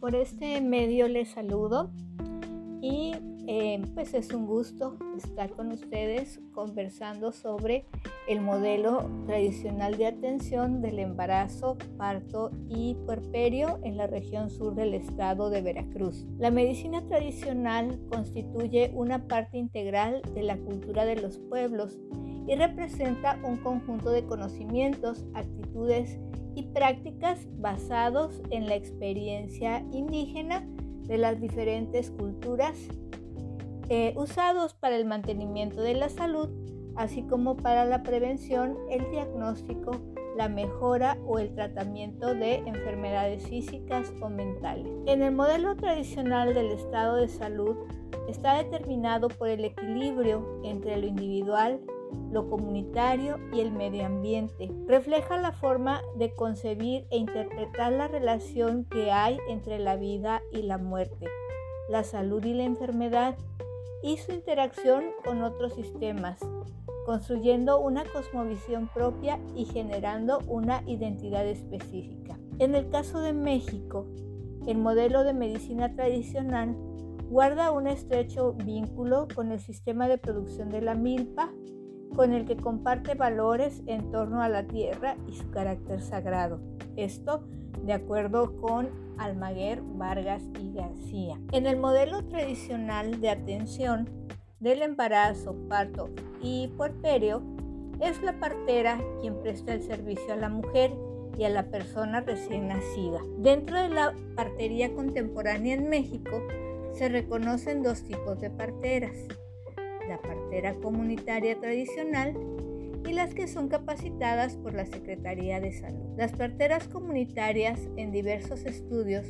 Por este medio les saludo y eh, pues es un gusto estar con ustedes conversando sobre el modelo tradicional de atención del embarazo, parto y puerperio en la región sur del estado de Veracruz. La medicina tradicional constituye una parte integral de la cultura de los pueblos y representa un conjunto de conocimientos, actitudes y prácticas basados en la experiencia indígena de las diferentes culturas eh, usados para el mantenimiento de la salud, así como para la prevención, el diagnóstico, la mejora o el tratamiento de enfermedades físicas o mentales. En el modelo tradicional del estado de salud está determinado por el equilibrio entre lo individual, lo comunitario y el medio ambiente. Refleja la forma de concebir e interpretar la relación que hay entre la vida y la muerte, la salud y la enfermedad y su interacción con otros sistemas, construyendo una cosmovisión propia y generando una identidad específica. En el caso de México, el modelo de medicina tradicional guarda un estrecho vínculo con el sistema de producción de la milpa con el que comparte valores en torno a la tierra y su carácter sagrado. Esto de acuerdo con Almaguer, Vargas y García. En el modelo tradicional de atención del embarazo, parto y puerperio, es la partera quien presta el servicio a la mujer y a la persona recién nacida. Dentro de la partería contemporánea en México se reconocen dos tipos de parteras, la partera comunitaria tradicional y las que son capacitadas por la Secretaría de Salud. Las parteras comunitarias en diversos estudios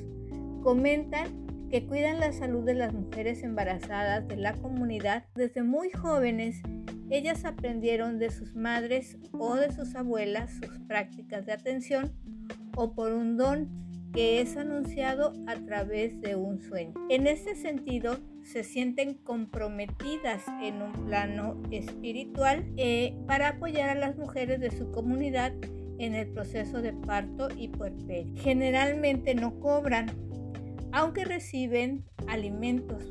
comentan que cuidan la salud de las mujeres embarazadas de la comunidad desde muy jóvenes. Ellas aprendieron de sus madres o de sus abuelas sus prácticas de atención o por un don que es anunciado a través de un sueño. En este sentido, se sienten comprometidas en un plano espiritual eh, para apoyar a las mujeres de su comunidad en el proceso de parto y puerperio. Generalmente no cobran, aunque reciben alimentos,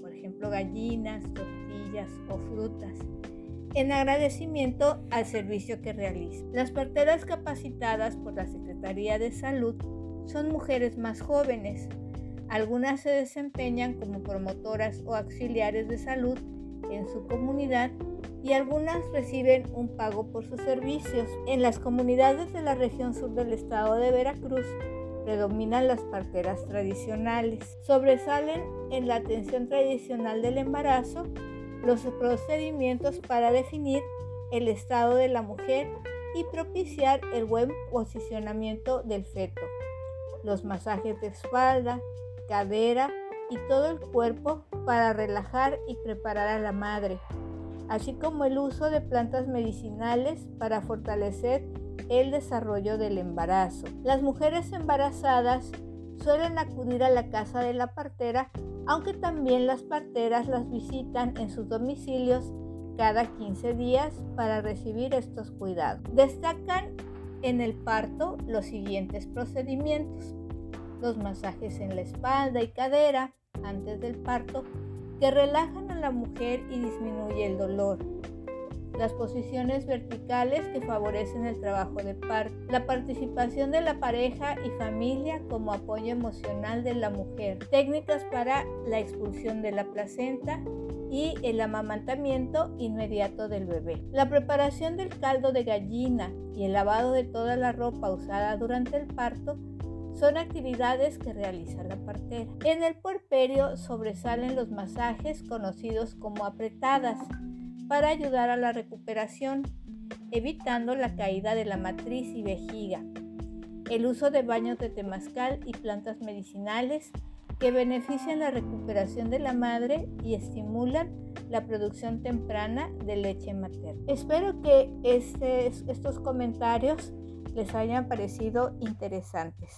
por ejemplo gallinas, tortillas o frutas, en agradecimiento al servicio que realizan. Las parteras capacitadas por la Secretaría de Salud son mujeres más jóvenes, algunas se desempeñan como promotoras o auxiliares de salud en su comunidad y algunas reciben un pago por sus servicios. En las comunidades de la región sur del estado de Veracruz predominan las parteras tradicionales. Sobresalen en la atención tradicional del embarazo los procedimientos para definir el estado de la mujer y propiciar el buen posicionamiento del feto. Los masajes de espalda, cadera y todo el cuerpo para relajar y preparar a la madre, así como el uso de plantas medicinales para fortalecer el desarrollo del embarazo. Las mujeres embarazadas suelen acudir a la casa de la partera, aunque también las parteras las visitan en sus domicilios cada 15 días para recibir estos cuidados. Destacan en el parto los siguientes procedimientos los masajes en la espalda y cadera antes del parto que relajan a la mujer y disminuye el dolor. Las posiciones verticales que favorecen el trabajo de parto. La participación de la pareja y familia como apoyo emocional de la mujer. Técnicas para la expulsión de la placenta y el amamantamiento inmediato del bebé. La preparación del caldo de gallina y el lavado de toda la ropa usada durante el parto son actividades que realiza la partera. En el puerperio sobresalen los masajes conocidos como apretadas para ayudar a la recuperación, evitando la caída de la matriz y vejiga. El uso de baños de temazcal y plantas medicinales que benefician la recuperación de la madre y estimulan la producción temprana de leche materna. Espero que este, estos comentarios les hayan parecido interesantes.